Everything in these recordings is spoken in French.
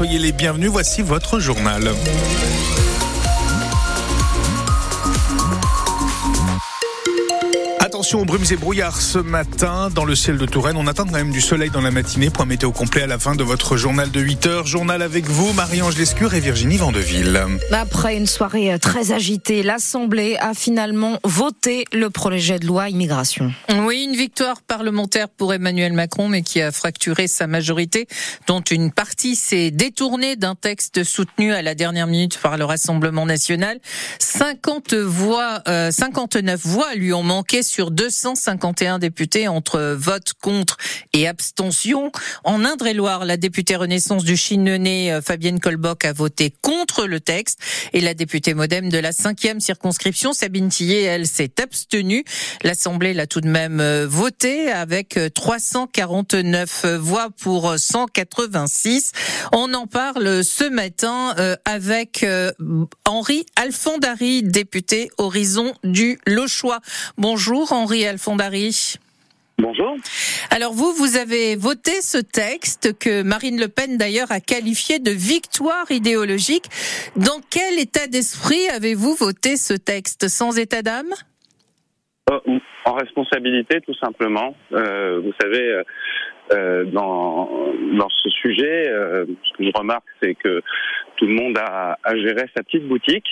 soyez les bienvenus. Voici votre journal. Attention aux brumes et brouillards ce matin dans le ciel de Touraine. On attend quand même du soleil dans la matinée. Point météo complet à la fin de votre journal de 8 heures. Journal avec vous, Marie-Ange Lescure et Virginie Vandeville. Après une soirée très agitée, l'Assemblée a finalement voté le projet de loi immigration. Oui, une victoire parlementaire pour Emmanuel Macron, mais qui a fracturé sa majorité, dont une partie s'est détournée d'un texte soutenu à la dernière minute par le Rassemblement national. 50 voix, euh, 59 voix lui ont manqué sur 251 députés entre vote contre et abstention. En Indre-et-Loire, la députée Renaissance du Chinenay, euh, Fabienne Colboc, a voté contre le texte et la députée modem de la cinquième circonscription, Sabine Tillet, elle s'est abstenue. L'Assemblée l'a tout de même euh, voté avec 349 euh, voix pour 186. On en parle ce matin avec Henri Alfondari, député Horizon du Lochois. Bonjour. Alfondari. Bonjour. Alors vous, vous avez voté ce texte que Marine Le Pen d'ailleurs a qualifié de victoire idéologique. Dans quel état d'esprit avez-vous voté ce texte? Sans état d'âme? Euh, En responsabilité, tout simplement. Euh, vous savez, euh, dans, dans ce sujet, ce que je remarque, c'est que tout le monde a, a, géré sa petite boutique.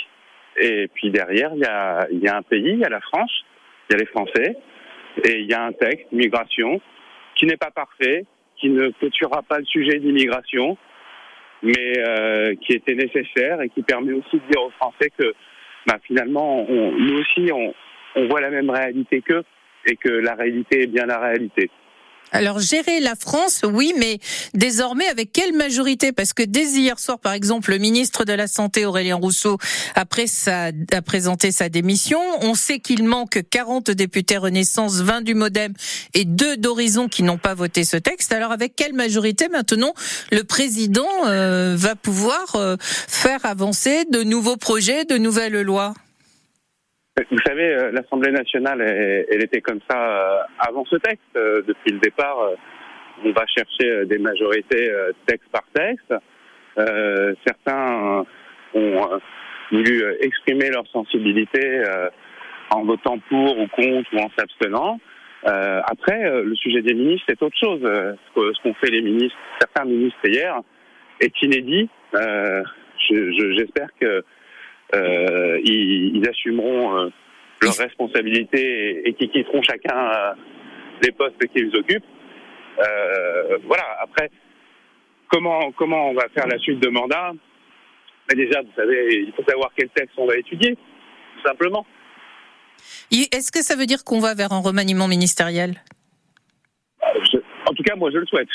Et puis derrière, il y a, il y a un pays, il y a la France, il y a les Français, et il y a un texte, migration, qui n'est pas parfait, qui ne clôturera pas le sujet d'immigration, mais euh, qui était nécessaire et qui permet aussi de dire aux Français que bah, finalement, on, nous aussi, on, on voit la même réalité qu'eux et que la réalité est bien la réalité. Alors gérer la France, oui, mais désormais avec quelle majorité? Parce que dès hier soir, par exemple, le ministre de la Santé, Aurélien Rousseau, après a présenté sa démission. On sait qu'il manque 40 députés Renaissance, 20 du Modem et 2 d'Horizon qui n'ont pas voté ce texte. Alors avec quelle majorité maintenant le président euh, va pouvoir euh, faire avancer de nouveaux projets, de nouvelles lois? Vous savez, euh, l'Assemblée nationale, elle, était comme ça euh, avant ce texte. Euh, depuis le départ, on va chercher des majorités texte par texte. certains ont voulu exprimer leur sensibilité en votant pour ou contre ou en s'abstenant. après, le sujet des ministres, c'est autre chose. Ce qu'ont fait les ministres, certains ministres hier, est inédit. J'espère que ils, ils, assumeront euh, leurs responsabilités et, et qui quitteront chacun euh, les postes qu'ils occupent. Euh, voilà. Après, comment comment on va faire la suite de mandat? Mais déjà, vous savez, il faut savoir quel texte on va étudier, tout simplement. Est-ce que ça veut dire qu'on va vers un remaniement ministériel? En tout cas, moi, je le souhaite.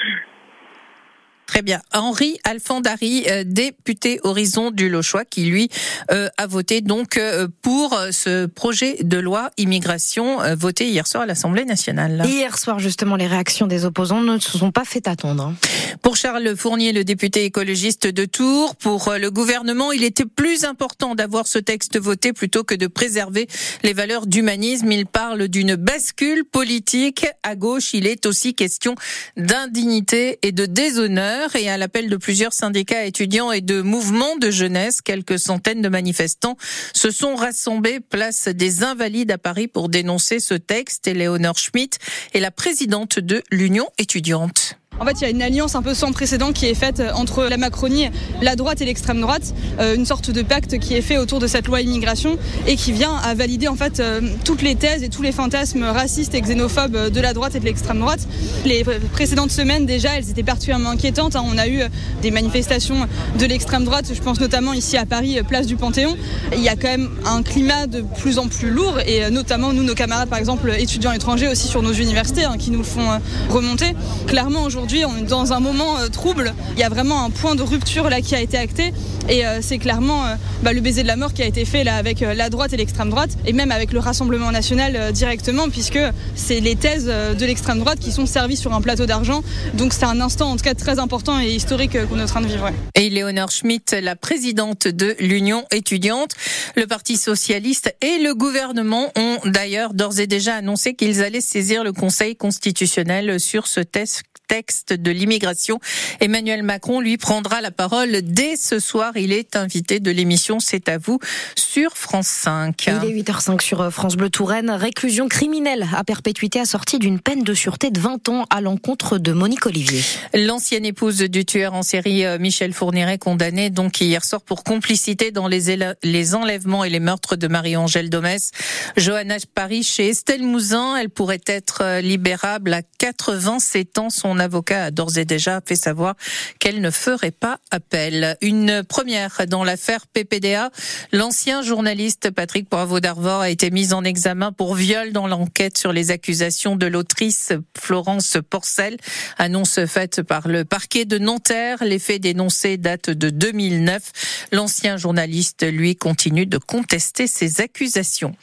Très bien. Henri Alfandari, euh, député Horizon du Lochois, qui lui euh, a voté donc euh, pour ce projet de loi immigration voté hier soir à l'Assemblée nationale. Hier soir, justement, les réactions des opposants ne se sont pas fait attendre. Hein. Pour Charles Fournier, le député écologiste de Tours, pour le gouvernement, il était plus important d'avoir ce texte voté plutôt que de préserver les valeurs d'humanisme. Il parle d'une bascule politique. À gauche, il est aussi question d'indignité et de déshonneur et à l'appel de plusieurs syndicats étudiants et de mouvements de jeunesse, quelques centaines de manifestants se sont rassemblés place des Invalides à Paris pour dénoncer ce texte. Éléonore Schmitt est la présidente de l'Union étudiante. En fait, il y a une alliance un peu sans précédent qui est faite entre la Macronie, la droite et l'extrême droite, euh, une sorte de pacte qui est fait autour de cette loi immigration et qui vient à valider en fait euh, toutes les thèses et tous les fantasmes racistes et xénophobes de la droite et de l'extrême droite. Les précédentes semaines déjà, elles étaient particulièrement inquiétantes. Hein. On a eu des manifestations de l'extrême droite, je pense notamment ici à Paris, place du Panthéon. Il y a quand même un climat de plus en plus lourd et notamment nous, nos camarades par exemple étudiants étrangers aussi sur nos universités hein, qui nous le font remonter. Clairement aujourd'hui aujourd'hui, on est dans un moment euh, trouble. Il y a vraiment un point de rupture là qui a été acté. Et euh, c'est clairement euh, bah, le baiser de la mort qui a été fait là avec la droite et l'extrême droite, et même avec le Rassemblement national directement, puisque c'est les thèses de l'extrême droite qui sont servies sur un plateau d'argent. Donc c'est un instant en tout cas très important et historique qu'on est en train de vivre. Et Léonore Schmitt, la présidente de l'Union étudiante, le Parti socialiste et le gouvernement ont d'ailleurs d'ores et déjà annoncé qu'ils allaient saisir le Conseil constitutionnel sur ce texte texte de l'immigration. Emmanuel Macron, lui, prendra la parole dès ce soir. Il est invité de l'émission C'est à vous sur France 5. Il est 8h05 sur France Bleu Touraine. Réclusion criminelle à perpétuité assortie d'une peine de sûreté de 20 ans à l'encontre de Monique Olivier. L'ancienne épouse du tueur en série euh, Michel Fourniret condamnée donc hier soir pour complicité dans les, les enlèvements et les meurtres de Marie-Angèle Domès. Johanna Paris chez Estelle Mouzin, elle pourrait être euh, libérable à 87 ans. Son avocat a d'ores et déjà fait savoir qu'elle ne ferait pas appel. Une première dans l'affaire PPDA. L'ancien journaliste Patrick Poivreau d'Arvor a été mis en examen pour viol dans l'enquête sur les accusations de l'autrice Florence Porcel. Annonce faite par le parquet de Nanterre. Les faits dénoncés datent de 2009. L'ancien journaliste, lui, continue de contester ces accusations.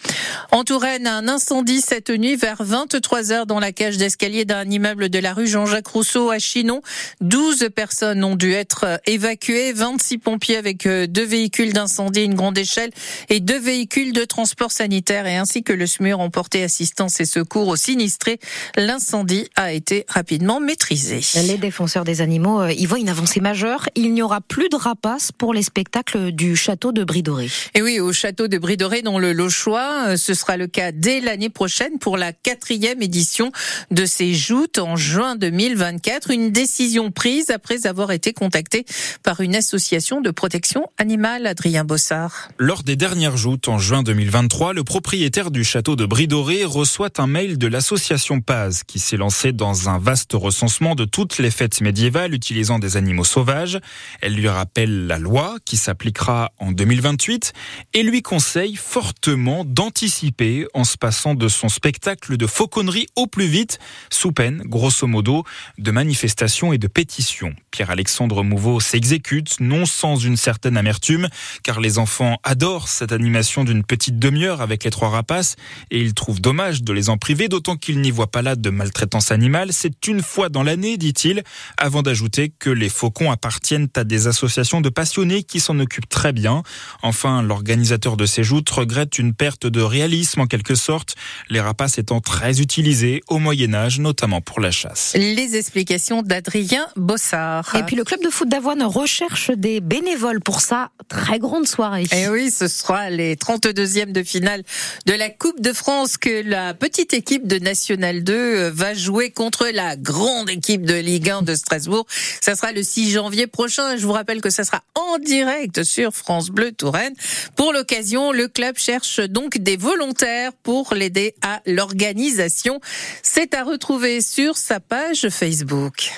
En Touraine, un incendie cette nuit vers 23 heures dans la cage d'escalier d'un immeuble de la rue Jean-Jacques Rousseau à Chinon. 12 personnes ont dû être évacuées, 26 pompiers avec euh, deux véhicules d'incendie, une grande échelle et deux véhicules de transport sanitaire et ainsi que le SMUR ont porté assistance et secours aux sinistrés. L'incendie a été rapidement maîtrisé. Les défenseurs des animaux y voient une avancée majeure. Il n'y aura plus de rapaces pour les spectacles du château de Bridoré. Et oui, au château de Bridoré, dans le Lochois, euh, ce sera le cas dès l'année prochaine pour la quatrième édition de ces joutes en juin 2024. Une décision prise après avoir été contacté par une association de protection animale, Adrien Bossard. Lors des dernières joutes en juin 2023, le propriétaire du château de Bridoré reçoit un mail de l'association Paz qui s'est lancée dans un vaste recensement de toutes les fêtes médiévales utilisant des animaux sauvages. Elle lui rappelle la loi qui s'appliquera en 2028 et lui conseille fortement d'anticiper en se passant de son spectacle de fauconnerie au plus vite, sous peine, grosso modo, de manifestations et de pétitions. Pierre-Alexandre Mouveau s'exécute, non sans une certaine amertume, car les enfants adorent cette animation d'une petite demi-heure avec les trois rapaces, et ils trouvent dommage de les en priver, d'autant qu'ils n'y voient pas là de maltraitance animale. C'est une fois dans l'année, dit-il, avant d'ajouter que les faucons appartiennent à des associations de passionnés qui s'en occupent très bien. Enfin, l'organisateur de ces joutes regrette une perte de réalisme en quelque sorte, les rapaces étant très utilisés au Moyen Âge, notamment pour la chasse. Les explications d'Adrien Bossard. Et puis le club de foot d'Avoine recherche des bénévoles pour sa très grande soirée. Et oui, ce sera les 32e de finale de la Coupe de France que la petite équipe de National 2 va jouer contre la grande équipe de Ligue 1 de Strasbourg. Ça sera le 6 janvier prochain. Je vous rappelle que ça sera en direct sur France Bleu Touraine. Pour l'occasion, le club cherche donc des volontaires pour l'aider à l'organisation. C'est à retrouver sur sa page Facebook.